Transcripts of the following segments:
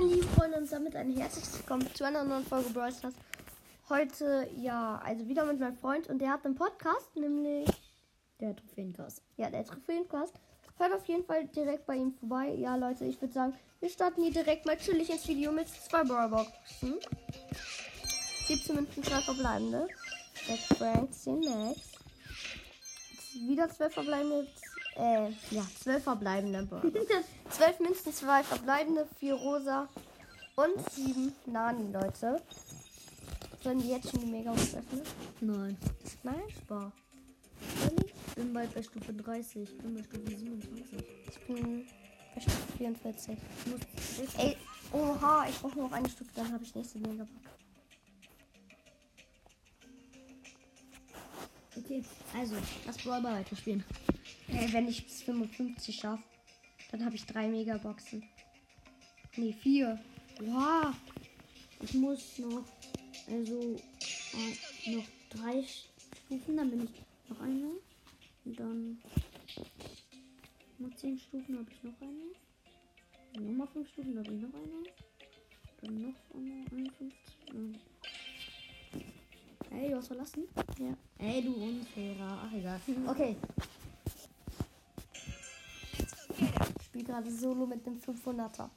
meine lieben Freunde, und damit ein herzliches Willkommen zu einer neuen Folge Brawl Stars. Heute, ja, also wieder mit meinem Freund und der hat einen Podcast, nämlich, Der Trophäencast. ja, der Trophäencast. Hört auf jeden Fall direkt bei ihm vorbei. Ja, Leute, ich würde sagen, wir starten hier direkt mal chillig ins Video mit zwei Brawlboxen. 17 Münzen, zwei verbleibende. 6 Franks, 10 Max. Wieder 12 verbleibende, äh, ja, 12 verbleibende Brawlboxen. 12 Münzen, 2 verbleibende, 4 rosa und 7 Nani, Leute. Sollen die jetzt schon die mega öffnen? Nein. Nein? Spar. Ich bin bald bei Stufe 30. Ich bin bei Stufe 27. Ich bin bei Stufe 44. Ich muss Ey, oha, ich brauche nur noch eine Stufe, dann habe ich nächste Mega Okay, also, lass Brawl Ball weiterspielen. Ey, wenn ich bis 55 schaffe, dann habe ich drei Megaboxen. Nee, vier. Wow. Ich muss noch, also, äh, noch drei Stufen, dann bin ich noch eine. Und dann noch zehn Stufen habe ich noch eine. Nochmal fünf Stufen, dann habe ich noch eine. Dann noch eine, 51. Hey, du hast verlassen? Ja. Ey, du Unfairer. Ach, egal. Okay. Ich spiele gerade Solo mit dem 500er.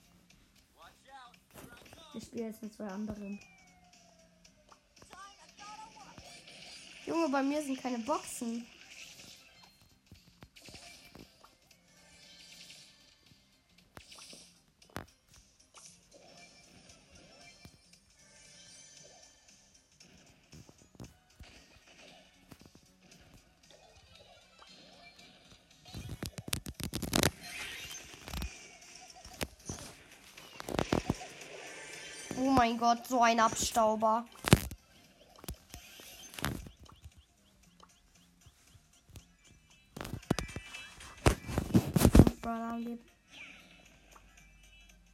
Ich spiele jetzt mit zwei anderen. Junge, bei mir sind keine Boxen. Oh mein Gott, so ein Abstauber.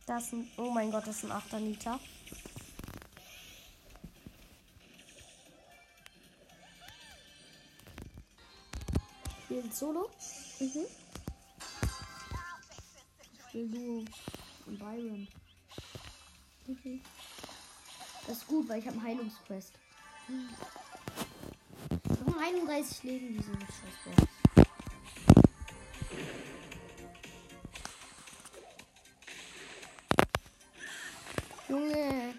Das ist ein, oh mein Gott, das ist ein 8er Liter. Spielt Solo? Mhm. Ich spiele Duo. Und Byron. Mhm. Das ist gut, weil ich habe einen Heilungsquest. Noch 31 Leben, diese Scheißbox. Junge.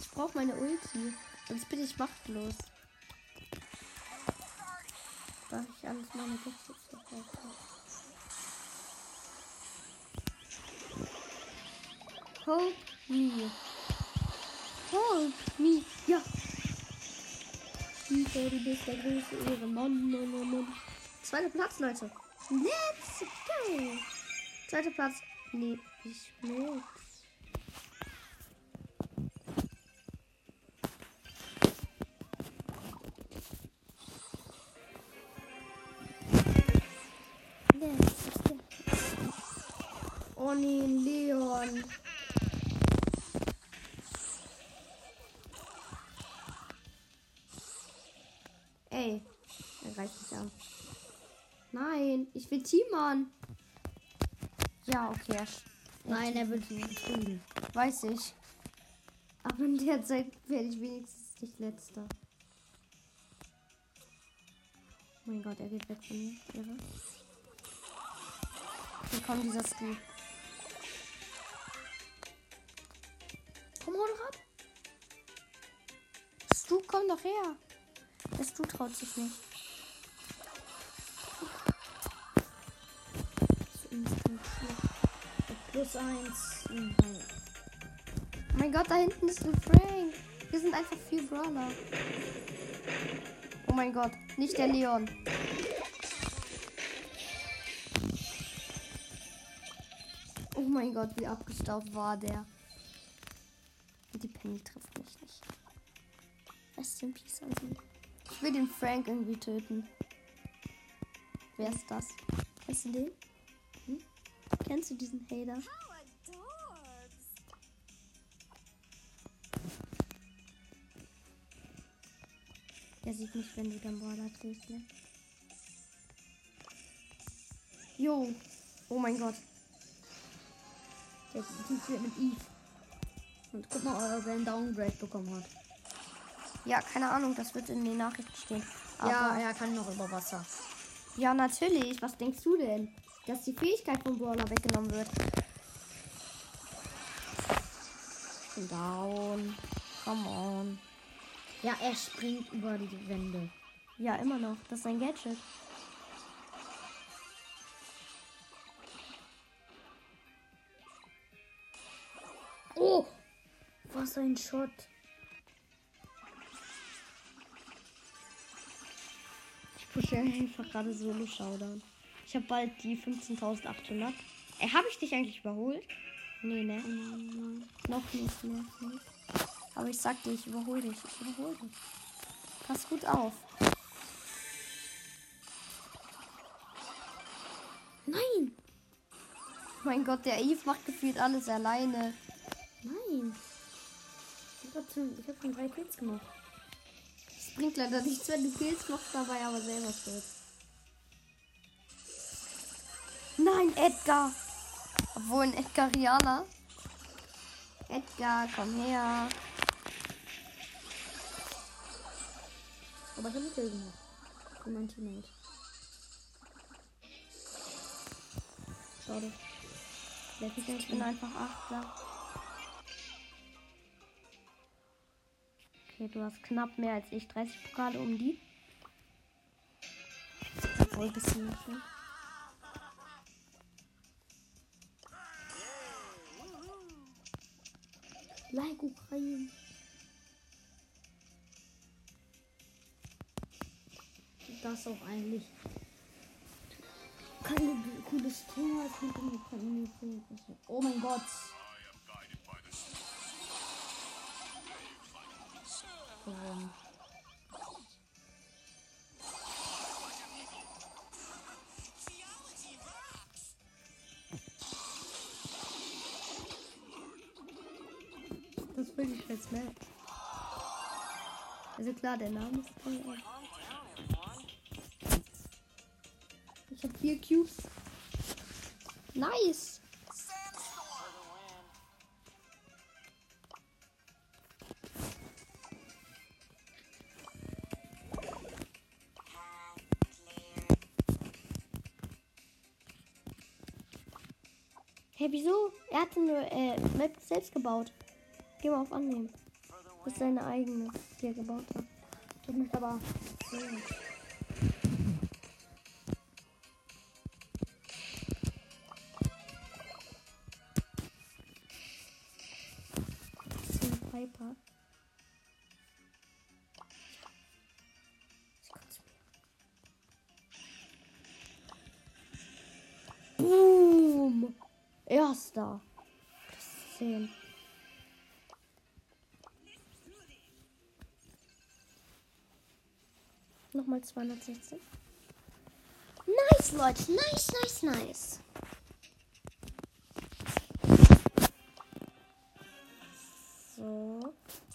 Ich brauche meine Ulti. Sonst bin ich machtlos. Darf ich alles meine verkaufen? Hold me. Hold me. Ja. Tiefer, du bist der größte Ehrenmann. Mann, Mann, Mann. Zweiter Platz, Leute. Let's go. Zweiter Platz. Nee, ich go. Oh nee, Leon. Ey, er reicht nicht an. Nein, ich will Timon. Ja, okay. Nein, er wird nicht gefunden. Weiß ich. Aber in der Zeit werde ich wenigstens nicht letzter. Oh mein Gott, er geht weg von mir. Irre. Hier kommt dieser Stu. Komm, hol doch ab. Stu, komm doch her. Der Stu traut sich nicht. Plus eins. Mhm. Oh mein Gott, da hinten ist ein Frank. Wir sind einfach vier Brawler. Oh mein Gott, nicht der Leon. Oh mein Gott, wie abgestaubt war der. Die Penny trifft mich nicht. Rest in Peace an sie. Ich will den Frank irgendwie töten. Wer ist das? Kennst du den? Kennst du diesen Hater? Er sieht nicht, wenn du den Border drehst, ne? Jo. Oh mein Gott. Der Typ spielt mit Eve. Und guck mal, ob er einen Downgrade bekommen hat. Ja, keine Ahnung, das wird in den Nachrichten stehen. Ja, er kann noch über Wasser. Ja, natürlich. Was denkst du denn? Dass die Fähigkeit vom Brawler weggenommen wird. Down. Come on. Ja, er springt über die Wände. Ja, immer noch. Das ist ein Gadget. Oh! Was ein Shot. Ich pushe einfach gerade Solo Showdown. Ich habe bald die 15.800. Ey, habe ich dich eigentlich überholt? Nee, ne? Nein. Noch nicht, ne? Aber ich sag dir, ich überhole dich. Ich überhole dich. Pass gut auf. Nein! Mein Gott, der Eve macht gefühlt alles alleine. Nein! Ich habe schon, ich hab schon drei Kills gemacht. Bringt leider nichts, wenn du Kills machst, dabei aber selber stirbst. Nein, Edgar! Obwohl ein Edgarianer. Edgar, komm her. Aber ich habe einen Kill gemacht. Für mein Teammate. Schade. Ich bin einfach Achter. Okay, du hast knapp mehr als ich. 30 Pokale um die. Obwohl, bisschen nicht, ne? Like Ukraine. Das auch eigentlich kein cooles Thema. Es gibt in Ukraine. Oh mein Gott. Warum? Das will ich jetzt mehr. Also klar, der Name ist toll. aber- Ich habe vier Cubes. Nice. Hey, wieso? Er hatte eine äh, Map selbst gebaut. Geh mal auf Annehmen. Das ist seine eigene, die er gebaut hat. Aber. Das ist ein Piper. Erster. Ist 10. Nochmal 216. Nice, Leute. Nice, nice, nice. So.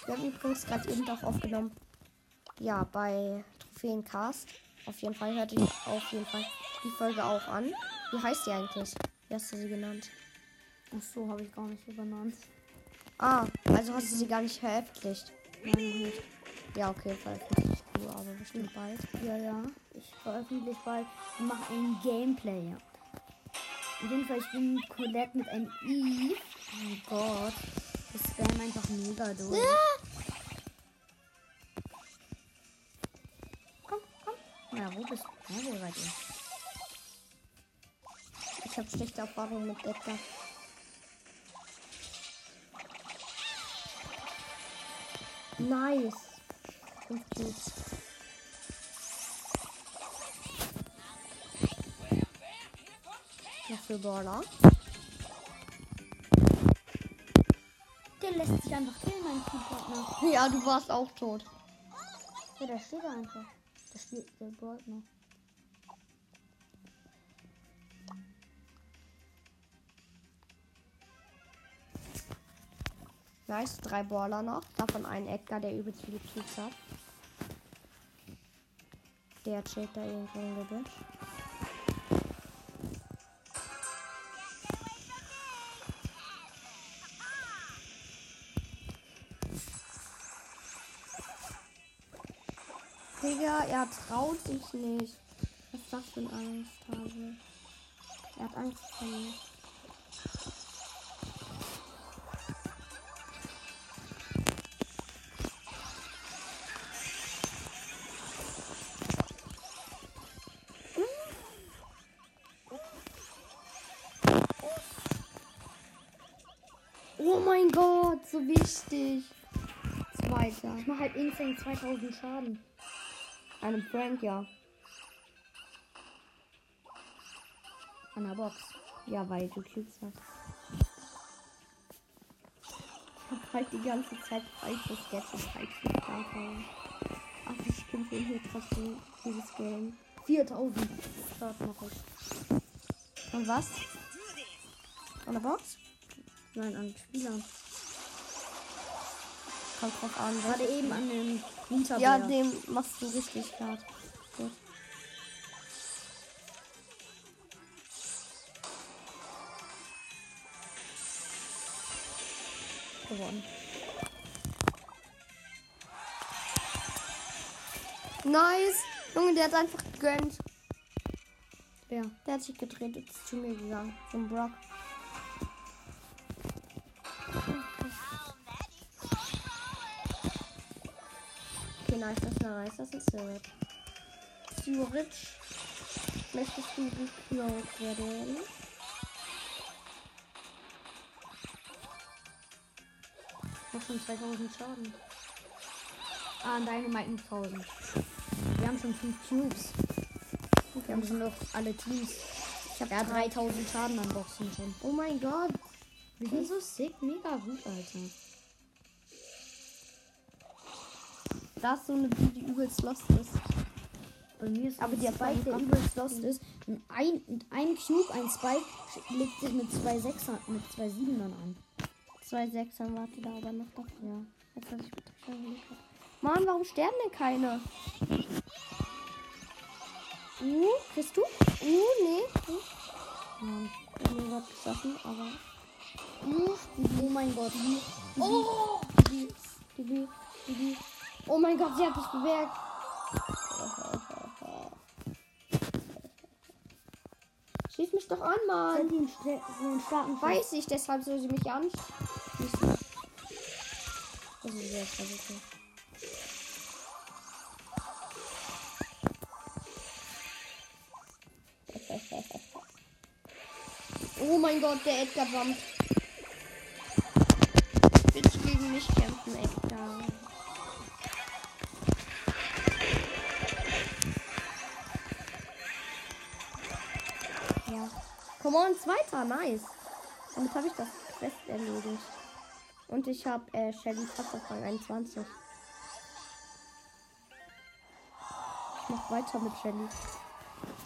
Wir haben übrigens gerade eben doch aufgenommen. Ja, bei Trophäencast. Auf jeden Fall hört ihr auf jeden Fall die Folge auch an. Wie heißt die eigentlich? Wie hast du sie genannt? Ach so, habe ich gar nicht übernommen. Ah, also hast du sie gar nicht veröffentlicht. Nein, noch nicht. Ja, okay, veröffentlicht du, aber bestimmt bald. Ja, ja. Ich veröffentliche bald und mache ein Gameplay. Auf jeden Fall, ich bin Colette mit einem Eve. Oh mein Gott. Das wäre einfach mega doof. Komm, komm. Ja, wo bist du? Ja, wo seid ihr? Ich habe schlechte Erfahrungen mit Edgar. Nice. Fünf Cubes. Was für Baller? Der lässt sich einfach killen, mein Teampartner. Ja, du warst auch tot. Ja, der steht da einfach. Der spielt der Brawl Nice, drei Baller noch. Davon einen Edgar, der übelst viele Cubes hat. Der chillt da irgendwo im Gebüsch. Digga, er traut sich nicht. Was ist das für ein Angsthase? Er hat Angst vor mir. So wichtig. Zweiter. Ich mach halt insane 2000 Schaden. Einem Frank, ja. An der Box. Ja, weil du Cubes hast. Ich hab halt die ganze Zeit Gadget halt getan. Ach, ich bin hier trotzdem dieses Game. 4000 Schaden mach ich. Und was? Von der Box? Nein, an Spielern. Kommt drauf an. Gerade eben an dem Winterbär. Ja, dem machst du richtig hart. Gut. gewonnen. Nice. Junge, der hat einfach gegönnt. Wer? Der hat sich gedreht und ist zu mir gegangen. Zum Brock. Nice, das ist nice. Das ist Syrup. Syrup. Möchtest du geklaut werden? Mach schon 2000 Schaden. Ah, an Dynamite 1000. Wir haben schon 5 Cubes. Wir haben schon noch alle Teams. Ich hab Ja, 3000 Schaden an Boxen schon. Oh mein Gott. Wir sind so sick, mega gut, Alter. Das ist so eine, die übelst lost ist. Bei mir ist Aber der Spike, der übelst lost ist. Und ein, ein Cube, ein Spike, legt sich mit zwei Sechsern, mit zwei Siebenern an. Zwei Sechsern warte da aber noch davor. Ja. Jetzt hab ich mit. Mann, warum sterben denn keine? Uh, kriegst du? Uh, nee. Uh. Ja. Ich hab was geschossen, aber. Uh, Oh mein Gott. oh! Oh mein Gott, sie hat dich bemerkt. Schieß mich doch an, Mann. Weiß ich, deshalb soll sie mich anschießen. Das ist sehr versuchen. Oh mein Gott, der Edgar Bump. Come on, zweiter, nice. Damit habe ich das Quest erledigt. Und ich habe äh, Shelly auf Rang 21. Ich mach weiter mit Shelly.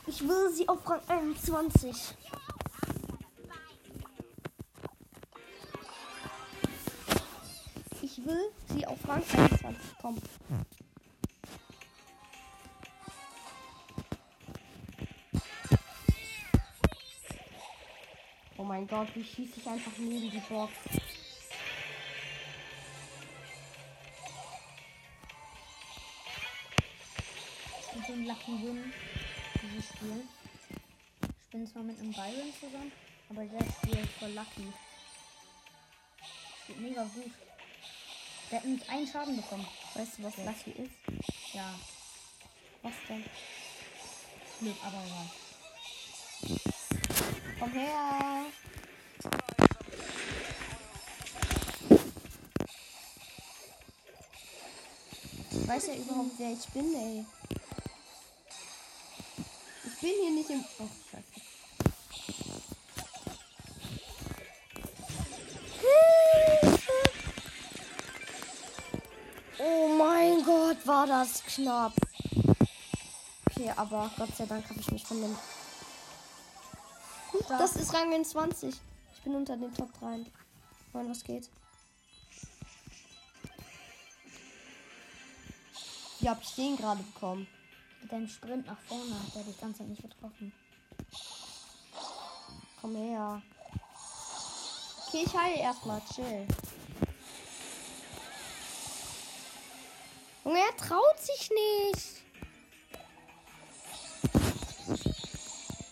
Ich will sie auf Rang 21. Ich will sie auf Rang 21 kommen. Mein Gott, wie schieße ich einfach neben die Box? Ich bin so ein Lucky Win, dieses Spiel. Ich bin zwar mit einem Byron zusammen, aber der spielt voll Lucky. Spielt mega gut. Der hat nicht einen Schaden bekommen. Weißt du, was Lucky ist? Ja, Was denn? Glück, aber ja. Komm her. Weiß er überhaupt, wer ich bin, ey? Ich bin hier nicht im. Oh, scheiße. Oh mein Gott, war das knapp. Okay, aber Gott sei Dank habe ich mich von dem da. das ist Rang 20. Ich bin unter den Top 3. Mann, was geht? Wie hab ich den gerade bekommen? Mit deinem Sprint nach vorne hat er dich ganz halt nicht getroffen. Komm her. Okay, ich heile erstmal. Chill. Und er traut sich nicht.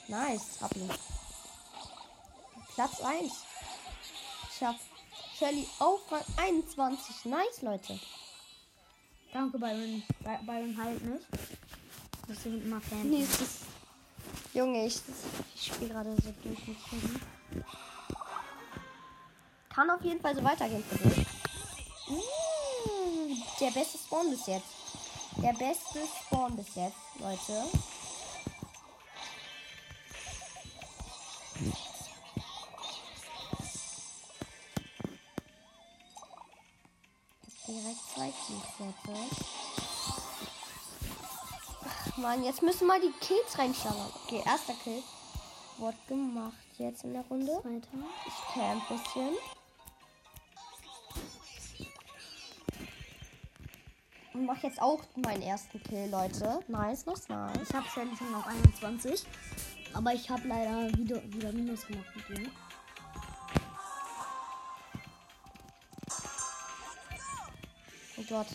Nice, hab ihn. Platz 1. Ich hab Shelly auf Rang 21. Nice, Leute. Danke, Byron. By- Byron halt nicht. Das sind immer Fans. Nächstes. Junge, ich, ich spiele gerade so durch mit Shelly. Kann auf jeden Fall so weitergehen für dich. Mm, der beste Spawn bis jetzt. Der beste Spawn bis jetzt, Leute. Mann, jetzt müssen mal die Kills reinschauen. Okay, erster Kill. Wurde gemacht jetzt in der Runde. Zweiter. Ich camp ein bisschen. Und mach jetzt auch meinen ersten Kill, Leute. Nice, nice, nice. Ich habe schon auf 21. Aber ich habe leider wieder, wieder Minus gemacht mit ihm. Oh Gott.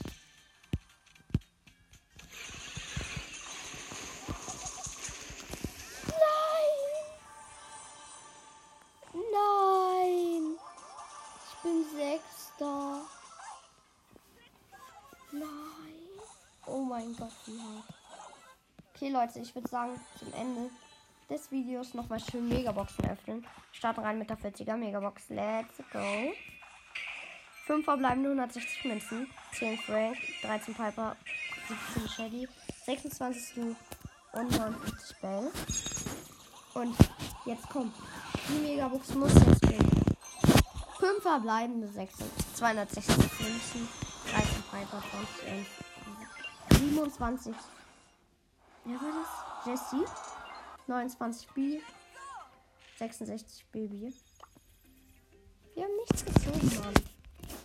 Wie hart. Okay, Leute, ich würde sagen, zum Ende des Videos nochmal schön Megaboxen öffnen. Starten rein mit der 40er Megabox. Let's go. 5 verbleibende 160 Münzen, 10 Frank, 13 Piper, 17 Shaggy, 26 Stu und 59 Bell. Und jetzt kommt. Die Megabox muss jetzt gehen. 5 verbleibende 6, 260 Münzen, 13 Piper, 20 11, 27. Wer war das? Jesse. 29 B. 66 Baby. Wir haben nichts gezogen, Mann.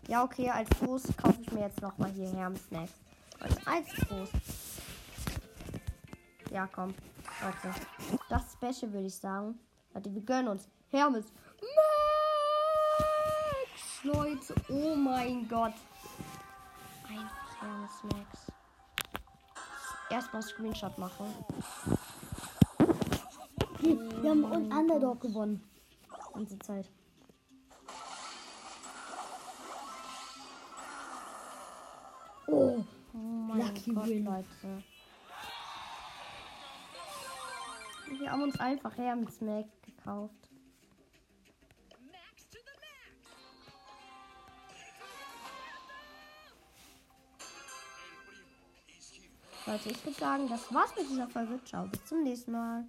Ja, okay, als Groß kaufe ich mir jetzt nochmal hier Herm-Snacks. Also als Groß. Ja, komm. Leute. Das Special würde ich sagen. Warte, wir gönnen uns. Hermes. Max! Leute, oh mein Gott. Einfach Hermes Max. Erstmal Screenshot machen. Wir haben un Underdog gewonnen. Ganze Zeit. Oh, Oh mein Lucky Gott, win. Leute. Wir haben uns einfach Hermes Max gekauft. Leute, ich würde sagen, das war's mit dieser Folge. Ciao, bis zum nächsten Mal.